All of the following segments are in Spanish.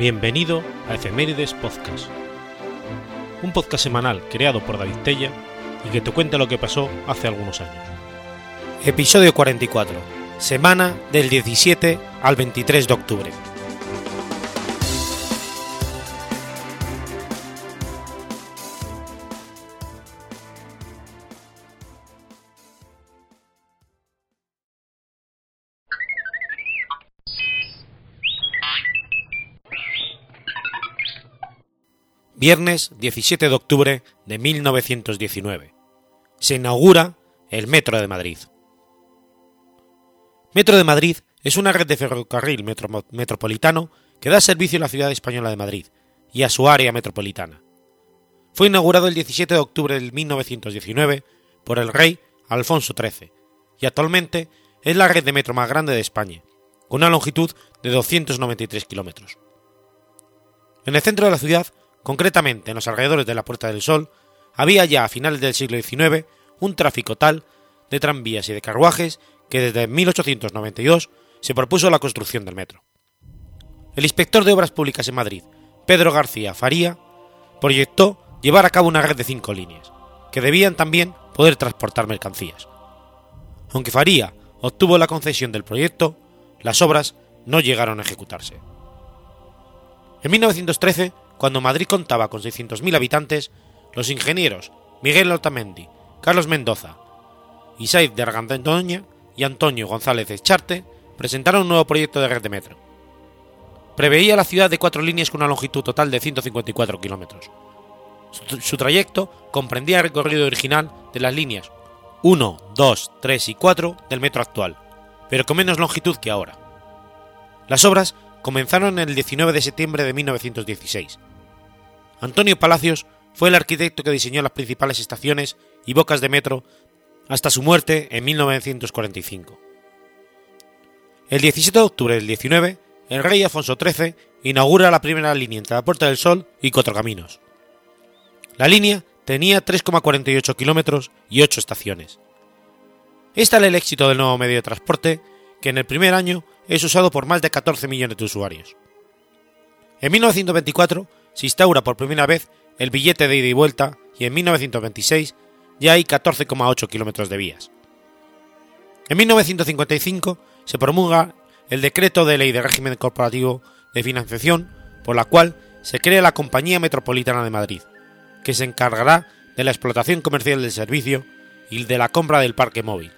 Bienvenido a Efemérides Podcast, un podcast semanal creado por David Tella y que te cuenta lo que pasó hace algunos años. Episodio 44, semana del 17 al 23 de octubre. Viernes 17 de octubre de 1919. Se inaugura el Metro de Madrid. Metro de Madrid es una red de ferrocarril metro metropolitano que da servicio a la ciudad española de Madrid y a su área metropolitana. Fue inaugurado el 17 de octubre de 1919 por el rey Alfonso XIII y actualmente es la red de metro más grande de España, con una longitud de 293 kilómetros. En el centro de la ciudad concretamente en los alrededores de la Puerta del Sol, había ya a finales del siglo XIX un tráfico tal de tranvías y de carruajes que desde 1892 se propuso la construcción del metro. El inspector de Obras Públicas en Madrid, Pedro García Faría, proyectó llevar a cabo una red de cinco líneas, que debían también poder transportar mercancías. Aunque Faría obtuvo la concesión del proyecto, las obras no llegaron a ejecutarse. En 1913 cuando Madrid contaba con 600.000 habitantes, los ingenieros Miguel Otamendi, Carlos Mendoza, Isaiz de Argandoña y Antonio González Echarte presentaron un nuevo proyecto de red de metro. Preveía la ciudad de cuatro líneas con una longitud total de 154 kilómetros. Su, su, trayecto comprendía el recorrido original de las líneas 1, 2, 3 y 4 del metro actual, pero con menos longitud que ahora. Las obras comenzaron el 19 de septiembre de 1916 Antonio Palacios fue el arquitecto que diseñó las principales estaciones y bocas de metro hasta su muerte en 1945. El 17 de octubre del 19, el rey Afonso XIII inaugura la primera línea entre la Puerta del Sol y Cuatro Caminos. La línea tenía 3,48 kilómetros y 8 estaciones. Este era el éxito del nuevo medio de transporte, que en el primer año es usado por más de 14 millones de usuarios. En 1924 se instaura por primera vez el billete de ida y vuelta y en 1926 ya hay 14,8 kilómetros de vías. En 1955 se promulga el decreto de ley de régimen corporativo de financiación por la cual se crea la Compañía Metropolitana de Madrid, que se encargará de la explotación comercial del servicio y de la compra del parque móvil,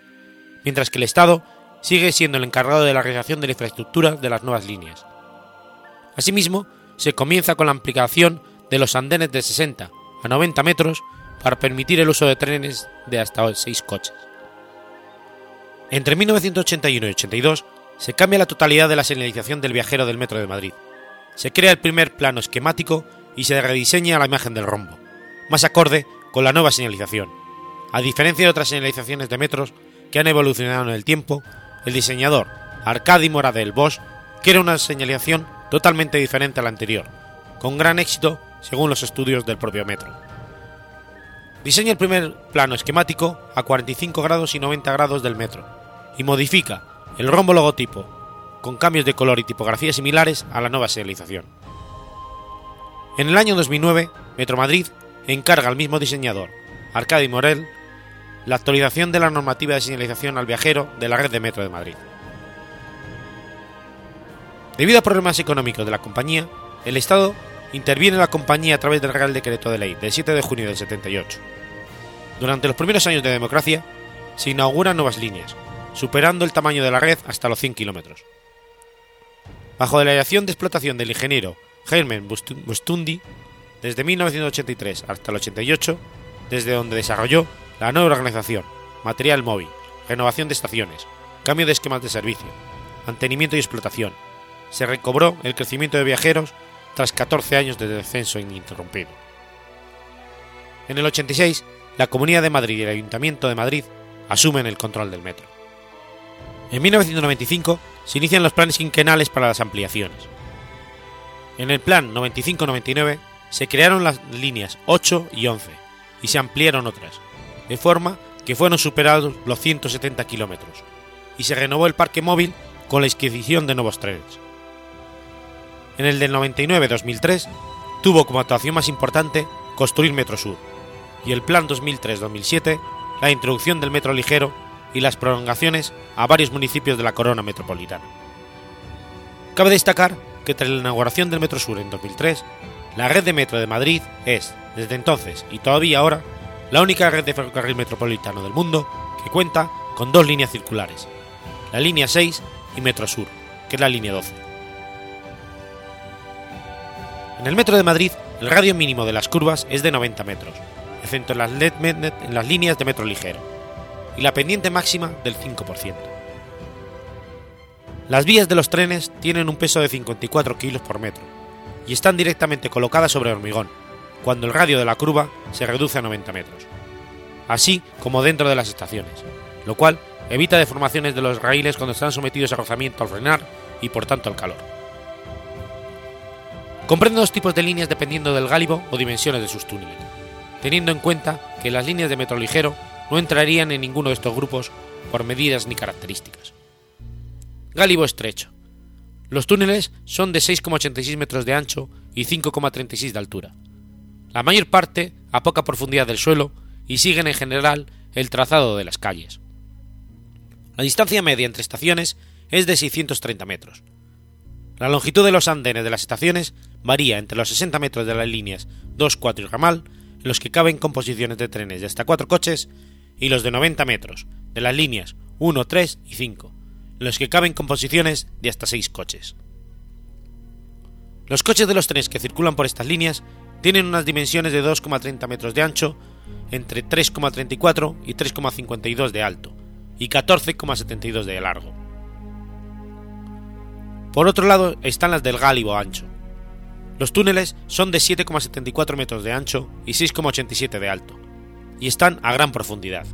mientras que el Estado sigue siendo el encargado de la realización de la infraestructura de las nuevas líneas. Asimismo, se comienza con la ampliación de los andenes de 60 a 90 metros para permitir el uso de trenes de hasta 6 coches. Entre 1981 y 82 se cambia la totalidad de la señalización del viajero del Metro de Madrid. Se crea el primer plano esquemático y se rediseña la imagen del rombo, más acorde con la nueva señalización. A diferencia de otras señalizaciones de metros que han evolucionado en el tiempo, el diseñador Arcadi Moradel Bosch quiere una señalización totalmente diferente a la anterior, con gran éxito según los estudios del propio metro. Diseña el primer plano esquemático a 45 grados y 90 grados del metro y modifica el rombo logotipo con cambios de color y tipografía similares a la nueva señalización. En el año 2009, Metro Madrid encarga al mismo diseñador, Arcadi Morel, la actualización de la normativa de señalización al viajero de la red de Metro de Madrid. Debido a problemas económicos de la compañía, el Estado interviene en la compañía a través del Real Decreto de Ley del 7 de junio del 78. Durante los primeros años de democracia, se inauguran nuevas líneas, superando el tamaño de la red hasta los 100 kilómetros. Bajo la dirección de explotación del ingeniero Germen Bustundi, desde 1983 hasta el 88, desde donde desarrolló la nueva organización, material móvil, renovación de estaciones, cambio de esquemas de servicio, mantenimiento y explotación, se recobró el crecimiento de viajeros tras 14 años de descenso ininterrumpido. En el 86, la Comunidad de Madrid y el Ayuntamiento de Madrid asumen el control del metro. En 1995 se inician los planes quinquenales para las ampliaciones. En el plan 95-99 se crearon las líneas 8 y 11 y se ampliaron otras, de forma que fueron superados los 170 kilómetros, y se renovó el parque móvil con la inscripción de nuevos trenes. En el del 99-2003 tuvo como actuación más importante construir Metro Sur, y el Plan 2003-2007 la introducción del metro ligero y las prolongaciones a varios municipios de la corona metropolitana. Cabe destacar que tras la inauguración del Metro Sur en 2003, la red de metro de Madrid es, desde entonces y todavía ahora, la única red de ferrocarril metropolitano del mundo que cuenta con dos líneas circulares, la línea 6 y Metro Sur, que es la línea 12. En el Metro de Madrid, el radio mínimo de las curvas es de 90 metros, excepto en las, líneas de metro ligero, y la pendiente máxima del 5%. Las vías de los trenes tienen un peso de 54 kilos por metro y están directamente colocadas sobre hormigón, cuando el radio de la curva se reduce a 90 metros, así como dentro de las estaciones, lo cual evita deformaciones de los raíles cuando están sometidos a rozamiento al frenar y por tanto al calor. Comprende dos tipos de líneas dependiendo del gálibo o dimensiones de sus túneles, teniendo en cuenta que las líneas de metro ligero no entrarían en ninguno de estos grupos por medidas ni características. Gálibo estrecho. Los túneles son de 6,86 metros de ancho y 5,36 de altura. La mayor parte a poca profundidad del suelo y siguen en general el trazado de las calles. La distancia media entre estaciones es de 630 metros. La longitud de los andenes de las estaciones varía entre los 60 metros de las líneas 2, 4 y ramal, en los que caben composiciones de trenes de hasta 4 coches, y los de 90 metros, de las líneas 1, 3 y 5, en los que caben composiciones de hasta 6 coches. Los coches de los trenes que circulan por estas líneas tienen unas dimensiones de 2,30 metros de ancho, entre 3,34 y 3,52 de alto, y 14,72 de largo. Por otro lado están las del gálibo ancho. Los túneles son de 7,74 metros de ancho y 6,87 de alto, y están a gran profundidad,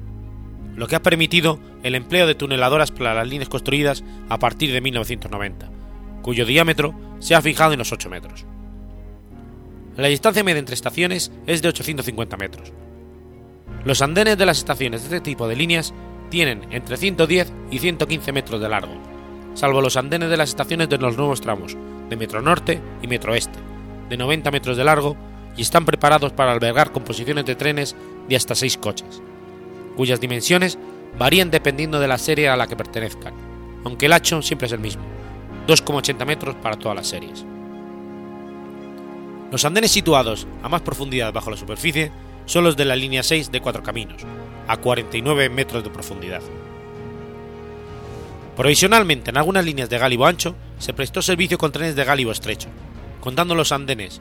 lo que ha permitido el empleo de tuneladoras para las líneas construidas a partir de 1990, cuyo diámetro se ha fijado en los 8 metros. La distancia media entre estaciones es de 850 metros. Los andenes de las estaciones de este tipo de líneas tienen entre 110 y 115 metros de largo, salvo los andenes de las estaciones de los nuevos tramos de Metro Norte y Metro Este, de 90 metros de largo y están preparados para albergar composiciones de trenes de hasta 6 coches, cuyas dimensiones varían dependiendo de la serie a la que pertenezcan, aunque el hacho siempre es el mismo, 2,80 metros para todas las series. Los andenes situados a más profundidad bajo la superficie son los de la línea 6 de Cuatro Caminos, a 49 metros de profundidad. Provisionalmente en algunas líneas de gálibo ancho se prestó servicio con trenes de gálibo estrecho, contando los andenes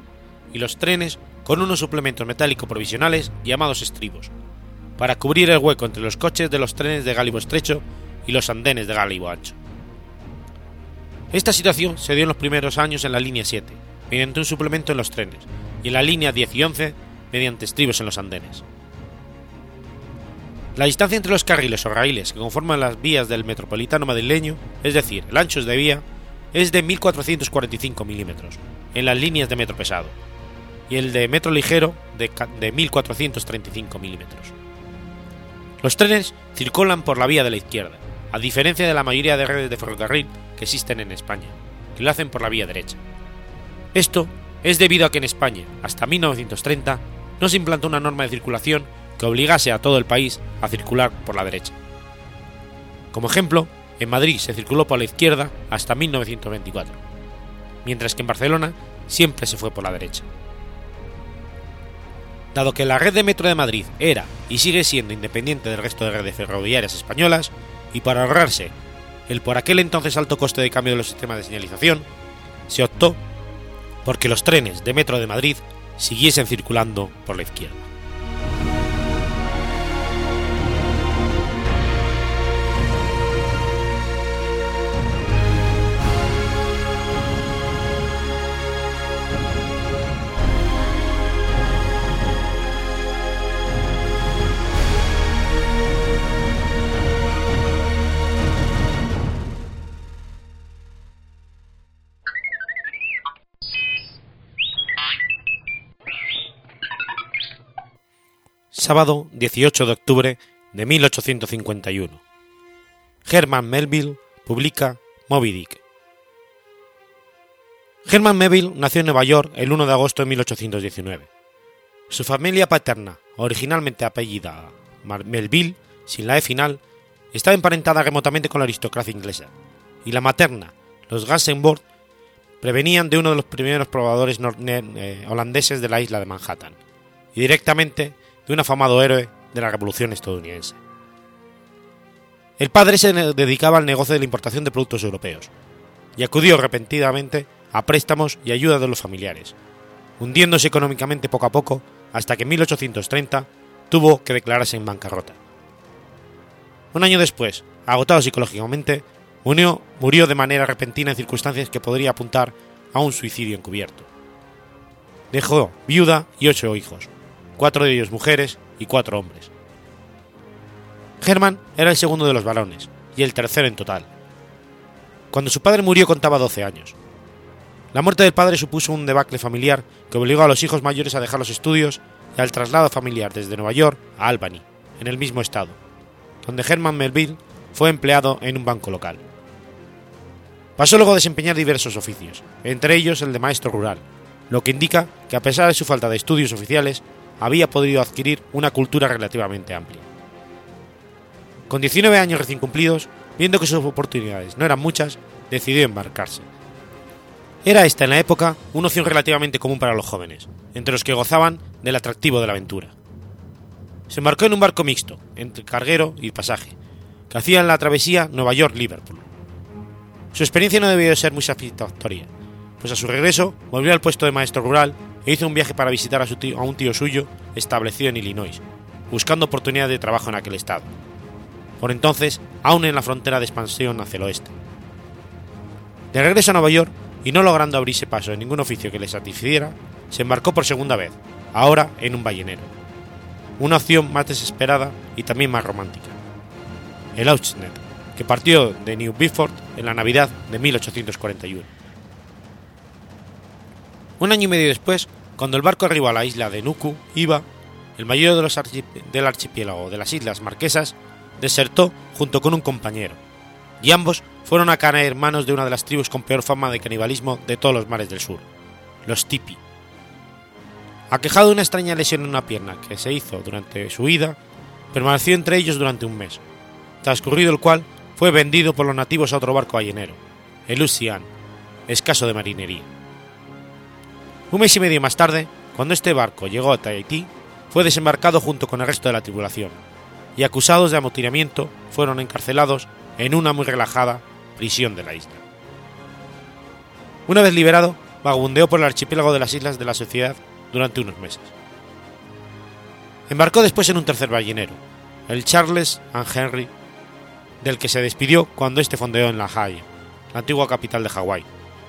y los trenes con unos suplementos metálicos provisionales llamados estribos, para cubrir el hueco entre los coches de los trenes de gálibo estrecho y los andenes de gálibo ancho. Esta situación se dio en los primeros años en la línea 7, mediante un suplemento en los trenes, y en la línea 10 y 11 mediante estribos en los andenes. La distancia entre los carriles o raíles que conforman las vías del metropolitano madrileño, es decir, el ancho de vía, es de 1445 milímetros en las líneas de metro pesado y el de metro ligero de, de 1435 milímetros. Los trenes circulan por la vía de la izquierda, a diferencia de la mayoría de redes de ferrocarril que existen en España, que lo hacen por la vía derecha. Esto es debido a que en España, hasta 1930, no se implantó una norma de circulación que obligase a todo el país a circular por la derecha. Como ejemplo, en Madrid se circuló por la izquierda hasta 1924, mientras que en Barcelona siempre se fue por la derecha. Dado que la red de metro de Madrid era y sigue siendo independiente del resto de redes ferroviarias españolas, y para ahorrarse el por aquel entonces alto coste de cambio de los sistemas de señalización, se optó porque los trenes de Metro de Madrid siguiesen circulando por la izquierda. Sábado 18 de octubre de 1851. Herman Melville publica Moby Dick. Herman Melville nació en Nueva York el 1 de agosto de 1819. Su familia paterna, originalmente apellida Melville, sin la E final, estaba emparentada remotamente con la aristocracia inglesa, y la materna, los Gansenborg, prevenían de uno de los primeros probadores eh, holandeses de la isla de Manhattan, y directamente de un afamado héroe de la Revolución estadounidense. El padre se dedicaba al negocio de la importación de productos europeos, y acudió repentinamente a préstamos y ayuda de los familiares, hundiéndose económicamente poco a poco hasta que en 1830 tuvo que declararse en bancarrota. Un año después, agotado psicológicamente, murió, murió de manera repentina en circunstancias que podría apuntar a un suicidio encubierto. Dejó viuda y ocho hijos, cuatro de ellos mujeres y cuatro hombres. Hermann era el segundo de los varones y el tercero en total. Cuando su padre murió contaba 12 años. La muerte del padre supuso un debacle familiar que obligó a los hijos mayores a dejar los estudios y al traslado familiar desde Nueva York a Albany, en el mismo estado, donde Herman Melville fue empleado en un banco local. Pasó luego a desempeñar diversos oficios, entre ellos el de maestro rural, lo que indica que a pesar de su falta de estudios oficiales, había podido adquirir una cultura relativamente amplia. Con 19 años recién cumplidos, viendo que sus oportunidades no eran muchas, decidió embarcarse. Era esta en la época una opción relativamente común para los jóvenes, entre los que gozaban del atractivo de la aventura se embarcó en un barco mixto, entre carguero y pasaje, que hacía la travesía Nueva York-Liverpool. Su experiencia no debió de ser muy satisfactoria, pues a su regreso volvió al puesto de maestro rural hizo un viaje para visitar a, un tío suyo establecido en Illinois, buscando oportunidad de trabajo en aquel estado, por entonces aún en la frontera de expansión hacia el oeste. De regreso a Nueva York, y no logrando abrirse paso en ningún oficio que le satisficiera, se embarcó por segunda vez, ahora en un ballenero una opción más desesperada y también más romántica. El Auchnet, que partió de New Bedford en la Navidad de 1841. Un año y medio después, cuando el barco arribó a la isla de Nuku, Iba, el mayor de los del archipiélago de las Islas Marquesas, desertó junto con un compañero, y ambos fueron a caer hermanos de una de las tribus con peor fama de canibalismo de todos los mares del sur, los Tipi, Aquejado de una extraña lesión en una pierna que se hizo durante su huida, permaneció entre ellos durante un mes, transcurrido el cual fue vendido por los nativos a otro barco ballenero, el Lucian, escaso de marinería. Un mes y medio más tarde, cuando este barco llegó a Tahití, fue desembarcado junto con el resto de la tripulación, y acusados de amotinamiento fueron encarcelados en una muy relajada prisión de la isla. Una vez liberado, vagabundeó por el archipiélago de las islas de la sociedad durante unos meses. Embarcó después en un tercer ballenero, el Charles and Henry, del que se despidió cuando este fondeó en La Haya, la antigua capital de Hawái,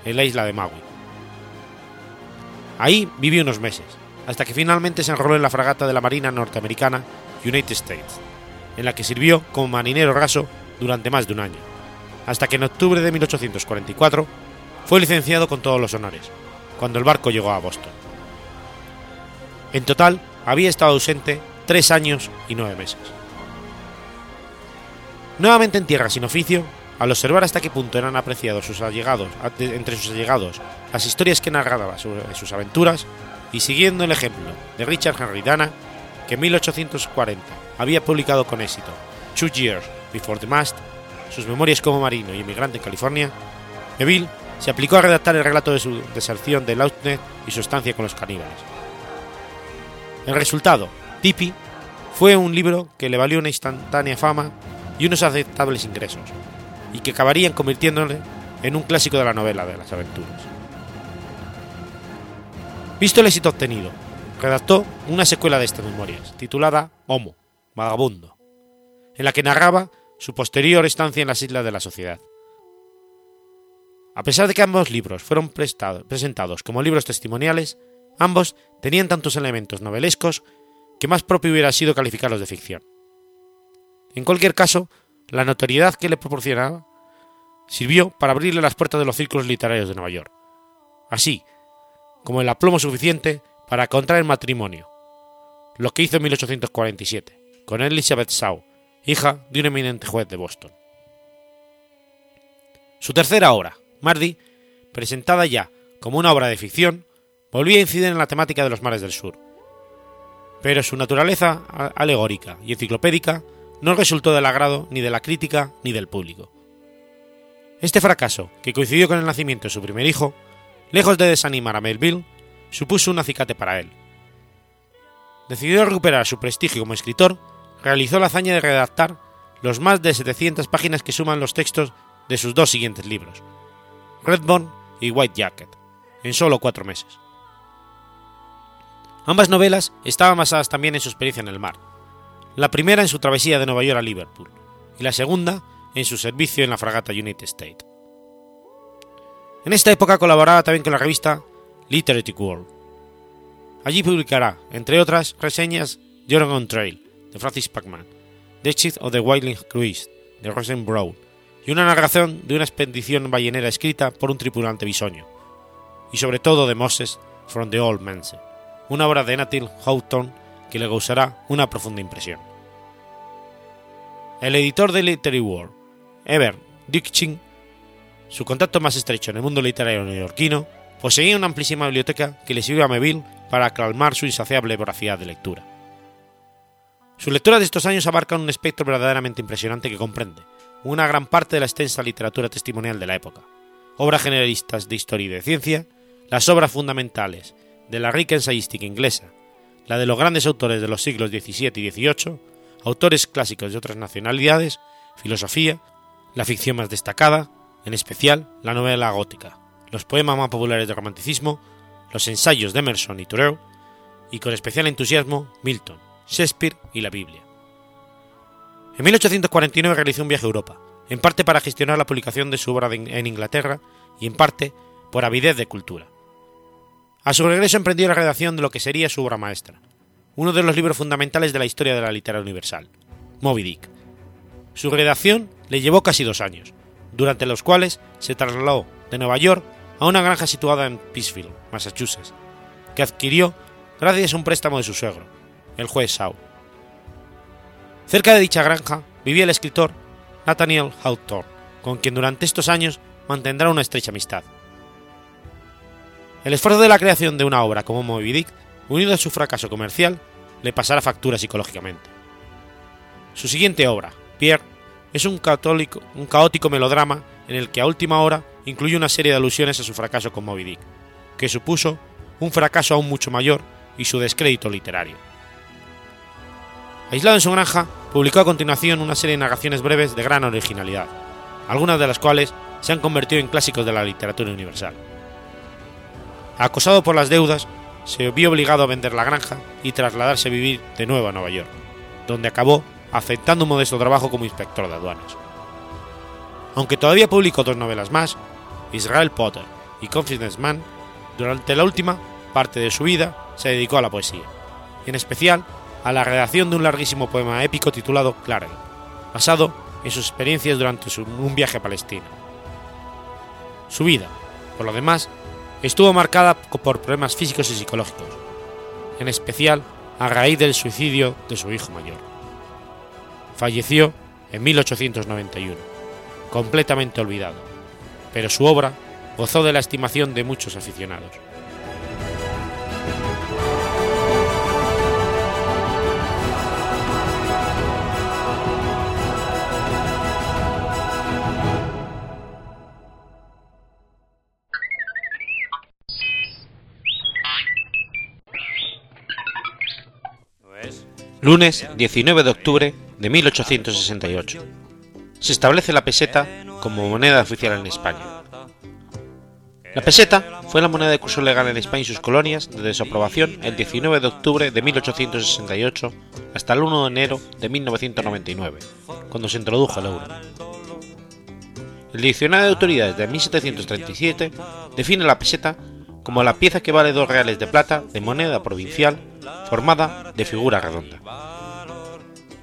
en la isla de Maui. Ahí vivió unos meses, hasta que finalmente se enroló en la fragata de la Marina norteamericana United States, en la que sirvió como marinero raso durante más de un año, hasta que en octubre de 1844 fue licenciado con todos los honores, cuando el barco llegó a Boston. En total, había estado ausente tres años y nueve meses. Nuevamente en tierra sin oficio, al observar hasta qué punto eran apreciados sus allegados, entre sus allegados las historias que narraba sobre sus aventuras, y siguiendo el ejemplo de Richard Henry Dana, que en 1840 había publicado con éxito Two Years Before the Mast, sus memorias como marino y emigrante en California, Neville se aplicó a redactar el relato de su deserción de Lautner y su estancia con los caníbales. El resultado, Tipi, fue un libro que le valió una instantánea fama y unos aceptables ingresos, y que acabarían convirtiéndole en un clásico de la novela de las aventuras. Visto el éxito obtenido, redactó una secuela de estas memorias, titulada Homo, Vagabundo, en la que narraba su posterior estancia en las islas de la sociedad. A pesar de que ambos libros fueron presentados como libros testimoniales, Ambos tenían tantos elementos novelescos que más propio hubiera sido calificarlos de ficción. En cualquier caso, la notoriedad que le proporcionaba sirvió para abrirle las puertas de los círculos literarios de Nueva York, así como el aplomo suficiente para contraer matrimonio, lo que hizo en 1847 con Elizabeth Shaw, hija de un eminente juez de Boston. Su tercera obra, Mardi, presentada ya como una obra de ficción, volvía a incidir en la temática de los mares del sur. Pero su naturaleza alegórica y enciclopédica no resultó del agrado ni de la crítica ni del público. Este fracaso, que coincidió con el nacimiento de su primer hijo, lejos de desanimar a Melville, supuso un acicate para él. Decidió recuperar su prestigio como escritor, realizó la hazaña de redactar los más de 700 páginas que suman los textos de sus dos siguientes libros, Redbone y White Jacket, en solo cuatro meses. Ambas novelas estaban basadas también en su experiencia en el mar, la primera en su travesía de Nueva York a Liverpool y la segunda en su servicio en la fragata United States. En esta época colaboraba también con la revista Literary World. Allí publicará, entre otras, reseñas de Oregon Trail, de Francis Pacman, The Chief of the Wilding Cruise, de Rosen Brown, y una narración de una expedición ballenera escrita por un tripulante bisoño, y sobre todo de Moses from the Old Manse, una obra de Nathaniel Houghton que le causará una profunda impresión. El editor de Literary World, Ever Dickchin, su contacto más estrecho en el mundo literario neoyorquino, poseía una amplísima biblioteca que le sirvió a Melville para calmar su insaciable voracidad de lectura. Su lectura de estos años abarca un espectro verdaderamente impresionante que comprende una gran parte de la extensa literatura testimonial de la época, obras generalistas de historia y de ciencia, las obras fundamentales de la rica ensayística inglesa, la de los grandes autores de los siglos XVII y XVIII, autores clásicos de otras nacionalidades, filosofía, la ficción más destacada, en especial la novela gótica, los poemas más populares del romanticismo, los ensayos de Emerson y Thoreau, y con especial entusiasmo Milton, Shakespeare y la Biblia. En 1849 realizó un viaje a Europa, en parte para gestionar la publicación de su obra en Inglaterra y en parte por avidez de cultura. A su regreso emprendió la redacción de lo que sería su obra maestra, uno de los libros fundamentales de la historia de la literatura universal, Moby Dick. Su redacción le llevó casi dos años, durante los cuales se trasladó de Nueva York a una granja situada en Peacefield, Massachusetts, que adquirió gracias a un préstamo de su suegro, el juez Shaw. Cerca de dicha granja vivía el escritor Nathaniel Hawthorne, con quien durante estos años mantendrá una estrecha amistad. El esfuerzo de la creación de una obra como Moby Dick, unido a su fracaso comercial, le pasará factura psicológicamente. Su siguiente obra, Pierre, es un, caótico melodrama en el que a última hora incluye una serie de alusiones a su fracaso con Moby Dick, que supuso un fracaso aún mucho mayor y su descrédito literario. Aislado en su granja, publicó a continuación una serie de narraciones breves de gran originalidad, algunas de las cuales se han convertido en clásicos de la literatura universal. Acosado por las deudas, se vio obligado a vender la granja y trasladarse a vivir de nuevo a Nueva York, donde acabó aceptando un modesto trabajo como inspector de aduanas. Aunque todavía publicó dos novelas más, Israel Potter y Confidence Man, durante la última parte de su vida se dedicó a la poesía, y en especial a la redacción de un larguísimo poema épico titulado Clarence, basado en sus experiencias durante un viaje a Palestina. Su vida, por lo demás, estuvo marcada por problemas físicos y psicológicos, en especial a raíz del suicidio de su hijo mayor. Falleció en 1891, completamente olvidado, pero su obra gozó de la estimación de muchos aficionados. Lunes 19 de octubre de 1868. Se establece la peseta como moneda oficial en España. La peseta fue la moneda de curso legal en España y sus colonias desde su aprobación el 19 de octubre de 1868 hasta el 1 de enero de 1999, cuando se introdujo el euro. El Diccionario de Autoridades de 1737 define la peseta como la pieza que vale dos reales de plata de moneda provincial formada de figura redonda.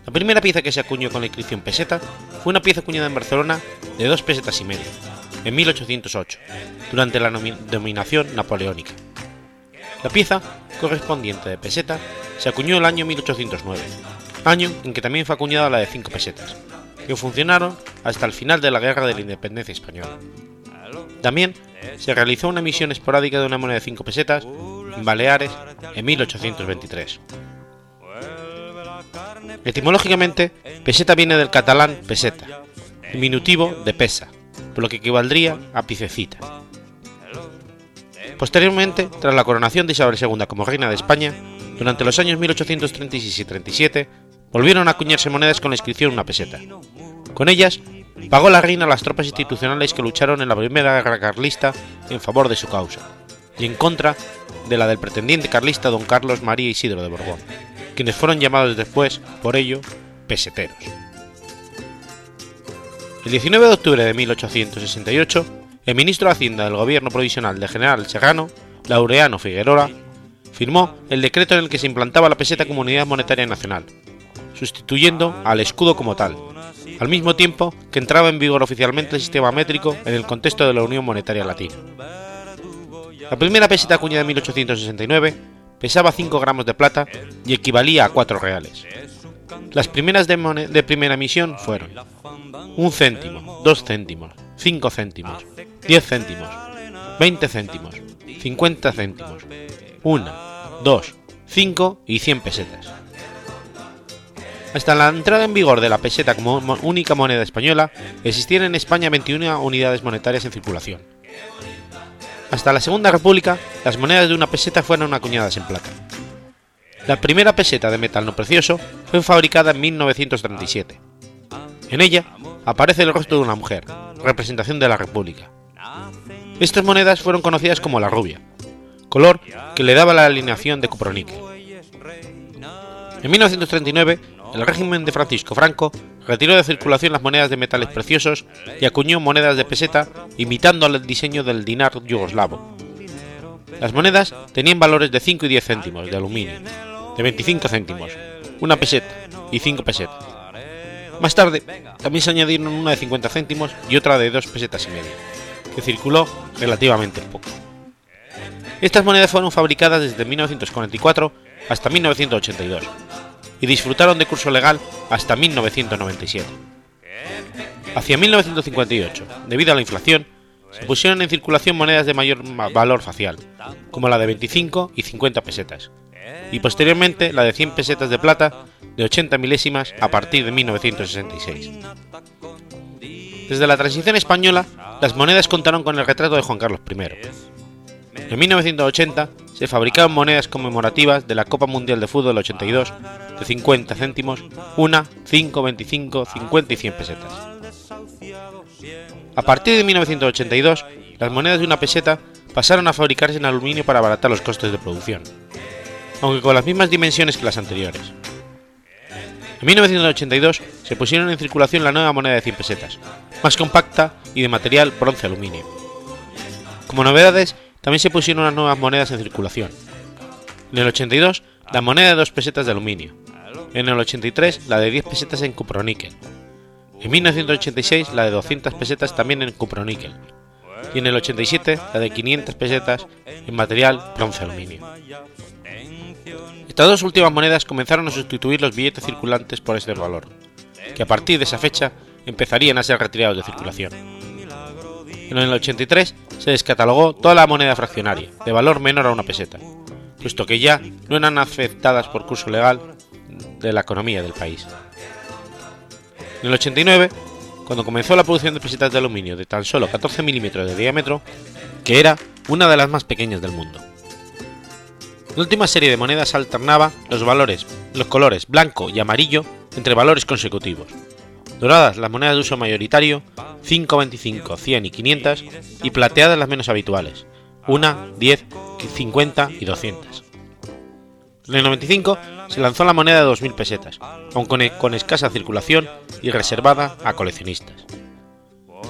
La primera pieza que se acuñó con la inscripción peseta fue una pieza acuñada en Barcelona de dos pesetas y media, en 1808, durante la dominación napoleónica. La pieza correspondiente de peseta se acuñó el año 1809, año en que también fue acuñada la de cinco pesetas, que funcionaron hasta el final de la Guerra de la Independencia Española. También se realizó una emisión esporádica de una moneda de 5 pesetas Baleares en 1823. Etimológicamente, peseta viene del catalán peseta, diminutivo de pesa, por lo que equivaldría a picecita. Posteriormente, tras la coronación de Isabel II como reina de España, durante los años 1836 y 37, volvieron a acuñarse monedas con la inscripción una peseta. Con ellas, pagó la reina a las tropas institucionales que lucharon en la primera guerra carlista en favor de su causa, y en contra de la del pretendiente carlista don Carlos María Isidro de Borbón, quienes fueron llamados después, por ello, peseteros. El 19 de octubre de 1868, el ministro de Hacienda del gobierno provisional de General Serrano, Laureano Figueroa, firmó el decreto en el que se implantaba la peseta como unidad monetaria nacional, sustituyendo al escudo como tal, al mismo tiempo que entraba en vigor oficialmente el sistema métrico en el contexto de la Unión Monetaria Latina. La primera peseta acuñada en 1869 pesaba 5 gramos de plata y equivalía a 4 reales. Las primeras de, de primera emisión fueron 1 céntimo, 2 céntimos, 5 céntimos, 10 céntimos, 20 céntimos, 50 céntimos, 1, 2, 5 y 100 pesetas. Hasta la entrada en vigor de la peseta como única moneda española, existían en España 21 unidades monetarias en circulación. Hasta la Segunda República, las monedas de una peseta fueron acuñadas en plata. La primera peseta de metal no precioso fue fabricada en 1937. En ella aparece el rostro de una mujer, representación de la República. Estas monedas fueron conocidas como la rubia, color que le daba la alineación de cuproníquel. En 1939, el régimen de Francisco Franco retiró de circulación las monedas de metales preciosos y acuñó monedas de peseta imitando el diseño del dinar yugoslavo. Las monedas tenían valores de 5 y 10 céntimos de aluminio, de 25 céntimos, una peseta y 5 pesetas. Más tarde, también se añadieron una de 50 céntimos y otra de 2 pesetas y media, que circuló relativamente poco. Estas monedas fueron fabricadas desde 1944 hasta 1982 y disfrutaron de curso legal hasta 1997. Hacia 1958, debido a la inflación, se pusieron en circulación monedas de mayor valor facial, como la de 25 y 50 pesetas, y posteriormente la de 100 pesetas de plata de 80 milésimas a partir de 1966. Desde la transición española, las monedas contaron con el retrato de Juan Carlos I. En 1980 se fabricaron monedas conmemorativas de la Copa Mundial de Fútbol 82 de 50 céntimos, 1, 5, 25, 50 y 100 pesetas. A partir de 1982, las monedas de una peseta pasaron a fabricarse en aluminio para abaratar los costes de producción, aunque con las mismas dimensiones que las anteriores. En 1982 se pusieron en circulación la nueva moneda de 100 pesetas, más compacta y de material bronce-aluminio. Como novedades, también se pusieron unas nuevas monedas en circulación. En el 82, la moneda de 2 pesetas de aluminio. En el 83, la de 10 pesetas en cuproníquel. En 1986, la de 200 pesetas también en cuproníquel. Y en el 87, la de 500 pesetas en material bronce-aluminio. Estas dos últimas monedas comenzaron a sustituir los billetes circulantes por este valor, que a partir de esa fecha empezarían a ser retirados de circulación. En el 83 se descatalogó toda la moneda fraccionaria, de valor menor a una peseta, puesto que ya no eran afectadas por curso legal de la economía del país. En el 89, cuando comenzó la producción de pesetas de aluminio de tan solo 14 milímetros de diámetro, que era una de las más pequeñas del mundo. La última serie de monedas alternaba los valores, los colores blanco y amarillo entre valores consecutivos, doradas las monedas de uso mayoritario, 5, 25, 100 y 500, y plateadas las menos habituales, 1, 10, 50 y 200. En el 95 se lanzó la moneda de 2.000 pesetas, aunque con escasa circulación y reservada a coleccionistas.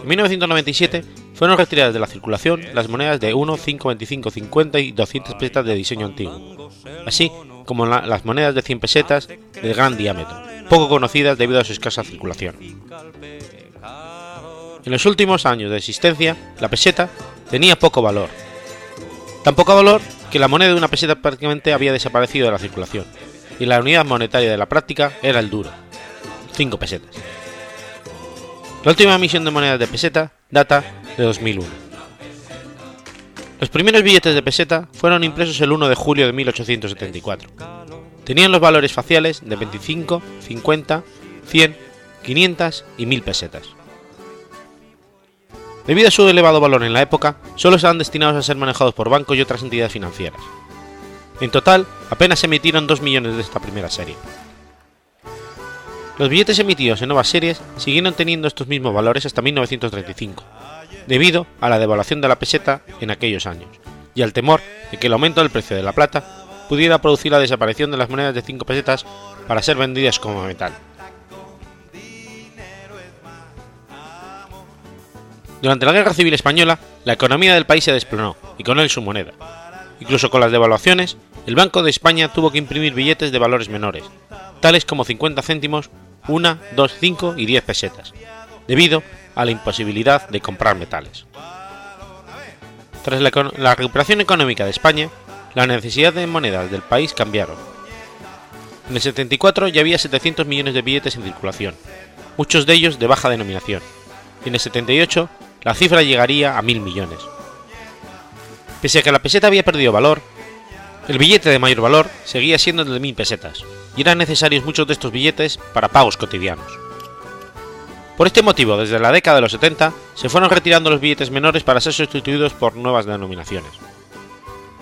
En 1997 fueron retiradas de la circulación las monedas de 1, 5, 25, 50 y 200 pesetas de diseño antiguo, así como las monedas de 100 pesetas de gran diámetro, poco conocidas debido a su escasa circulación. En los últimos años de existencia, la peseta tenía poco valor. Tan poco valor que la moneda de una peseta prácticamente había desaparecido de la circulación, y la unidad monetaria de la práctica era el duro, 5 pesetas. La última emisión de monedas de peseta data de 2001. Los primeros billetes de peseta fueron impresos el 1 de julio de 1874. Tenían los valores faciales de 25, 50, 100, 500 y 1000 pesetas. Debido a su elevado valor en la época, solo estaban destinados a ser manejados por bancos y otras entidades financieras. En total, apenas se emitieron 2 millones de esta primera serie. Los billetes emitidos en nuevas series siguieron teniendo estos mismos valores hasta 1935, debido a la devaluación de la peseta en aquellos años, y al temor de que el aumento del precio de la plata pudiera producir la desaparición de las monedas de 5 pesetas para ser vendidas como metal. Durante la Guerra Civil Española, la economía del país se desplonó, y con él su moneda. Incluso con las devaluaciones, el Banco de España tuvo que imprimir billetes de valores menores, tales como 50 céntimos, 1, 2, 5 y 10 pesetas, debido a la imposibilidad de comprar metales. Tras la, recuperación económica de España, la necesidad de monedas del país cambiaron. En el 74 ya había 700 millones de billetes en circulación, muchos de ellos de baja denominación, y en el 78 la cifra llegaría a 1.000 millones. Pese a que la peseta había perdido valor, el billete de mayor valor seguía siendo el de 1.000 pesetas, y eran necesarios muchos de estos billetes para pagos cotidianos. Por este motivo, desde la década de los 70, se fueron retirando los billetes menores para ser sustituidos por nuevas denominaciones.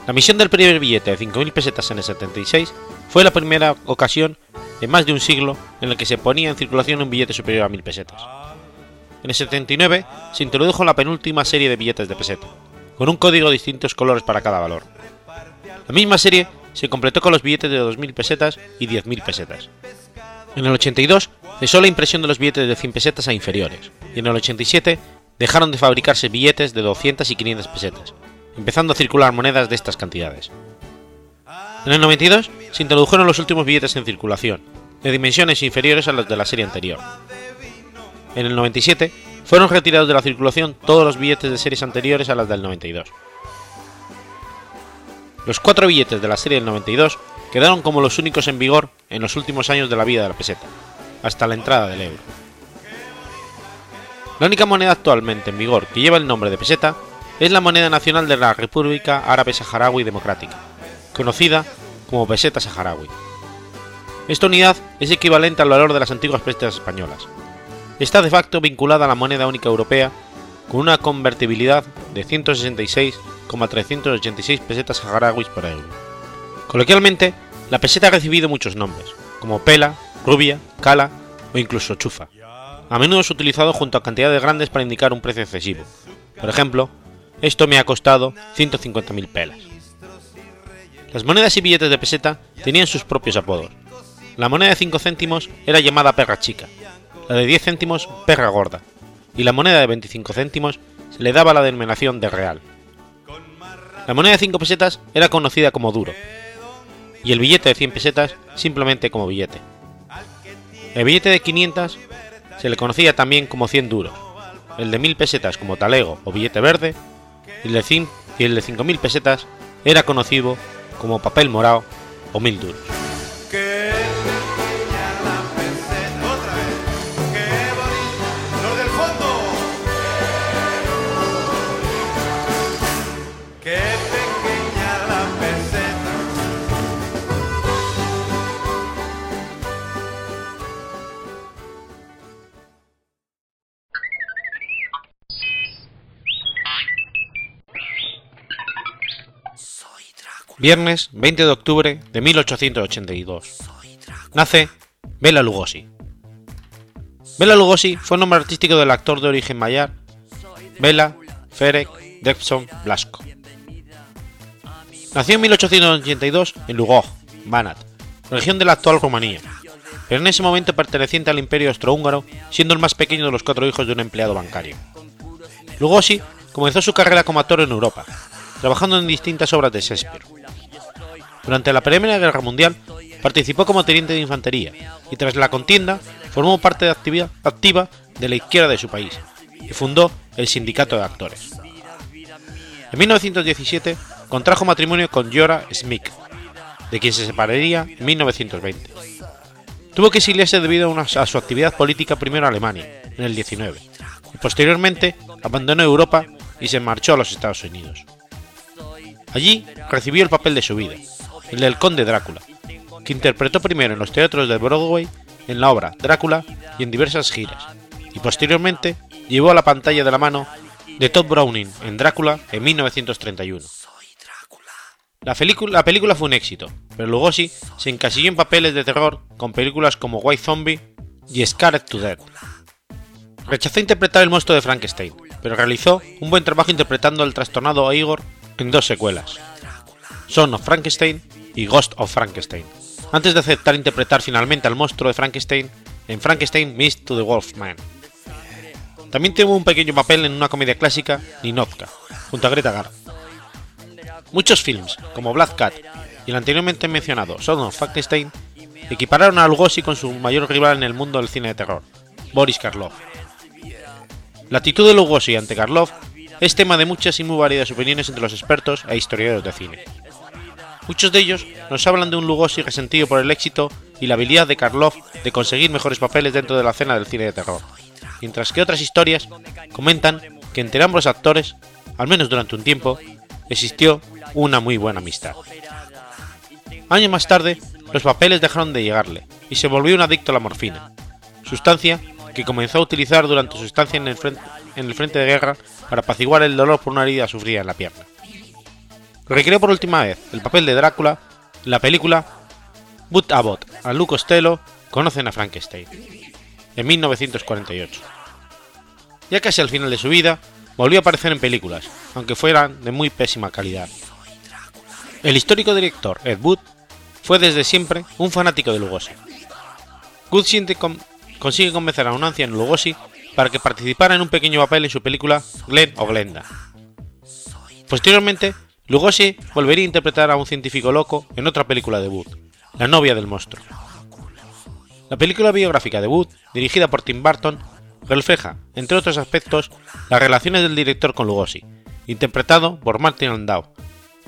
La emisión del primer billete de 5.000 pesetas en el 76 fue la primera ocasión en más de un siglo en la que se ponía en circulación un billete superior a 1.000 pesetas. En el 79 se introdujo la penúltima serie de billetes de peseta, con un código de distintos colores para cada valor. La misma serie se completó con los billetes de 2.000 pesetas y 10.000 pesetas. En el 82 cesó la impresión de los billetes de 100 pesetas a inferiores, y en el 87 dejaron de fabricarse billetes de 200 y 500 pesetas, empezando a circular monedas de estas cantidades. En el 92 se introdujeron los últimos billetes en circulación, de dimensiones inferiores a las de la serie anterior. En el 97 fueron retirados de la circulación todos los billetes de series anteriores a las del 92. Los cuatro billetes de la serie del 92 quedaron como los únicos en vigor en los últimos años de la vida de la peseta, hasta la entrada del euro. La única moneda actualmente en vigor que lleva el nombre de peseta es la moneda nacional de la República Árabe Saharaui Democrática, conocida como peseta saharaui. Esta unidad es equivalente al valor de las antiguas pesetas españolas. Está de facto vinculada a la moneda única europea con una convertibilidad de 166,386 pesetas saharauis por euro. Coloquialmente, la peseta ha recibido muchos nombres, como pela, rubia, cala o incluso chufa. A menudo es utilizado junto a cantidades grandes para indicar un precio excesivo. Por ejemplo, esto me ha costado 150.000 pelas. Las monedas y billetes de peseta tenían sus propios apodos. La moneda de 5 céntimos era llamada perra chica, la de 10 céntimos perra gorda, y la moneda de 25 céntimos se le daba la denominación de real. La moneda de 5 pesetas era conocida como duro, y el billete de 100 pesetas simplemente como billete. El billete de 500 se le conocía también como 100 duros, el de 1000 pesetas como talego o billete verde y el de 5.000 pesetas era conocido como papel morado o mil duros. Viernes 20 de octubre de 1882. Nace Bela Lugosi. Bela Lugosi fue el nombre artístico del actor de origen mayar Bela Ferek Debson Blasco. Nació en 1882 en Lugoj, Banat, región de la actual Rumanía, pero en ese momento perteneciente al Imperio Austrohúngaro, siendo el más pequeño de los cuatro hijos de un empleado bancario. Lugosi comenzó su carrera como actor en Europa, trabajando en distintas obras de Shakespeare. Durante la Primera Guerra Mundial participó como teniente de infantería y tras la contienda formó parte de actividad activa de la izquierda de su país y fundó el Sindicato de Actores. En 1917 contrajo matrimonio con Jora Smith, de quien se separaría en 1920. Tuvo que exiliarse debido a, su actividad política primero en Alemania, en el 19, y posteriormente abandonó Europa y se marchó a los Estados Unidos. Allí recibió el papel de su vida, el del conde Drácula, que interpretó primero en los teatros de Broadway, en la obra Drácula y en diversas giras, y posteriormente llevó a la pantalla de la mano de Todd Browning en Drácula en 1931. La, la película fue un éxito, pero Lugosi se encasilló en papeles de terror con películas como White Zombie y Scared to Death. Rechazó interpretar el monstruo de Frankenstein, pero realizó un buen trabajo interpretando al trastornado Igor en dos secuelas, Son of Frankenstein y Ghost of Frankenstein, antes de aceptar interpretar finalmente al monstruo de Frankenstein en Frankenstein Meets to the Wolfman. También tuvo un pequeño papel en una comedia clásica, Ninotka, junto a Greta Garbo. Muchos films, como Black Cat y el anteriormente mencionado Son of Frankenstein, equipararon a Lugosi con su mayor rival en el mundo del cine de terror, Boris Karloff. La actitud de Lugosi ante Karloff es tema de muchas y muy variadas opiniones entre los expertos e historiadores de cine. Muchos de ellos nos hablan de un Lugosi resentido por el éxito y la habilidad de Karloff de conseguir mejores papeles dentro de la escena del cine de terror, mientras que otras historias comentan que entre ambos actores, al menos durante un tiempo, existió una muy buena amistad. Años más tarde, los papeles dejaron de llegarle y se volvió un adicto a la morfina, sustancia que comenzó a utilizar durante su estancia en el, frente, en el frente de guerra para apaciguar el dolor por una herida sufrida en la pierna. Recreó por última vez el papel de Drácula en la película But Abbott a Luke Costello conocen a Frankenstein, en 1948. Ya casi al final de su vida, volvió a aparecer en películas, aunque fueran de muy pésima calidad. El histórico director Ed Wood fue desde siempre un fanático de Lugosi. Wood consigue convencer a un anciano Lugosi para que participara en un pequeño papel en su película Glenn o Glenda. Posteriormente, Lugosi volvería a interpretar a un científico loco en otra película de Wood, La novia del monstruo. La película biográfica de Wood, dirigida por Tim Burton, refleja, entre otros aspectos, las relaciones del director con Lugosi, interpretado por Martin Landau,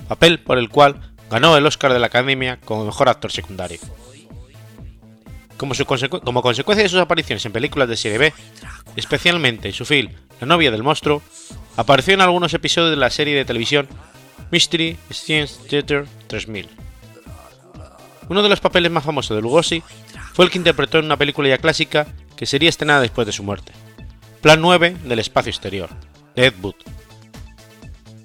papel por el cual ganó el Oscar de la Academia como mejor actor secundario. Como, consecuencia de sus apariciones en películas de serie B, especialmente en su film La novia del monstruo, apareció en algunos episodios de la serie de televisión Mystery Science Theater 3000. Uno de los papeles más famosos de Lugosi fue el que interpretó en una película ya clásica que sería estrenada después de su muerte, Plan 9 del espacio exterior, de Ed Wood,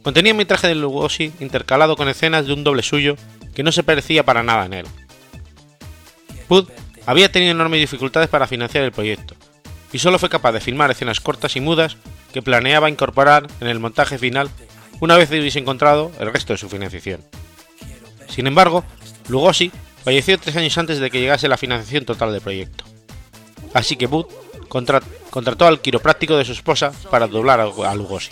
Contenía mi traje de Lugosi intercalado con escenas de un doble suyo que no se parecía para nada en él. Wood había tenido enormes dificultades para financiar el proyecto, y solo fue capaz de filmar escenas cortas y mudas que planeaba incorporar en el montaje final una vez hubiese encontrado el resto de su financiación. Sin embargo, Lugosi falleció tres años antes de que llegase la financiación total del proyecto. Así que Wood contrató al quiropráctico de su esposa para doblar a Lugosi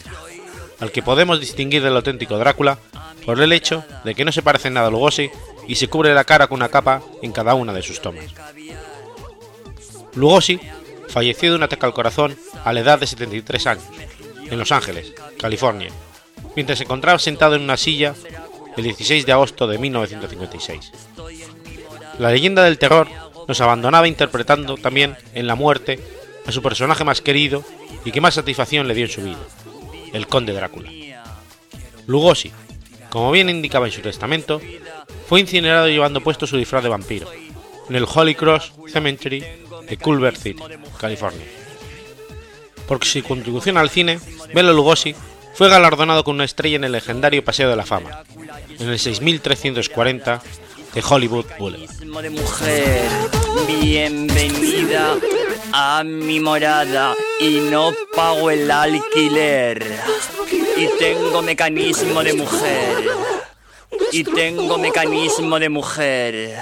al que podemos distinguir del auténtico Drácula por el hecho de que no se parece nada a Lugosi y se cubre la cara con una capa en cada una de sus tomas. Lugosi falleció de un ataque al corazón a la edad de 73 años, en Los Ángeles, California, mientras se encontraba sentado en una silla el 16 de agosto de 1956. La leyenda del terror nos abandonaba interpretando también en la muerte a su personaje más querido y que más satisfacción le dio en su vida, el conde Drácula. Lugosi, como bien indicaba en su testamento, fue incinerado llevando puesto su disfraz de vampiro, en el Holy Cross Cemetery de Culver City, California. Por su contribución al cine, Bela Lugosi fue galardonado con una estrella en el legendario Paseo de la Fama, en el 6340 de Hollywood Boulevard. Bienvenida a mi morada y no pago el alquiler. Y tengo mecanismo de mujer. Y tengo mecanismo de mujer.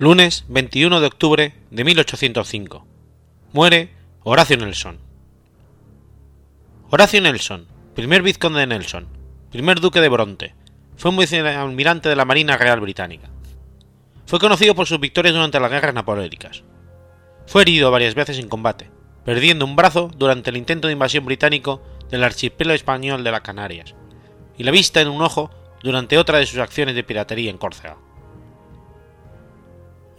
Lunes 21 de octubre de 1805. Muere Horacio Nelson. Horacio Nelson, primer vizconde de Nelson, primer duque de Bronte, fue un vicealmirante de la Marina Real Británica. Fue conocido por sus victorias durante las guerras napoleónicas. Fue herido varias veces en combate, perdiendo un brazo durante el intento de invasión británico del archipiélago español de las Canarias, y la vista en un ojo durante otra de sus acciones de piratería en Córcega.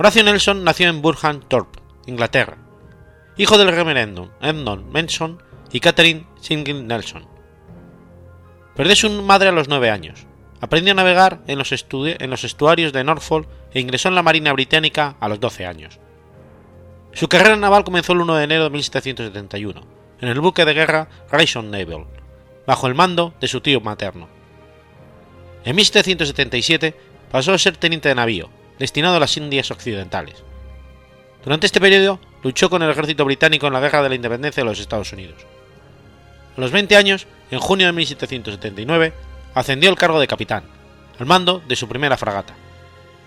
Horacio Nelson nació en Burham Thorpe, Inglaterra, hijo del reverendo Edmund Menson y Catherine Singing Nelson. Perdió su madre a los nueve años, aprendió a navegar en los, estuarios de Norfolk e ingresó en la Marina Británica a los 12 años. Su carrera naval comenzó el 1 de enero de 1771, en el buque de guerra Rayson Naval, bajo el mando de su tío materno. En 1777 pasó a ser teniente de navío, destinado a las Indias Occidentales. Durante este periodo luchó con el ejército británico en la Guerra de la Independencia de los Estados Unidos. A los 20 años, en junio de 1779, ascendió al cargo de capitán, al mando de su primera fragata,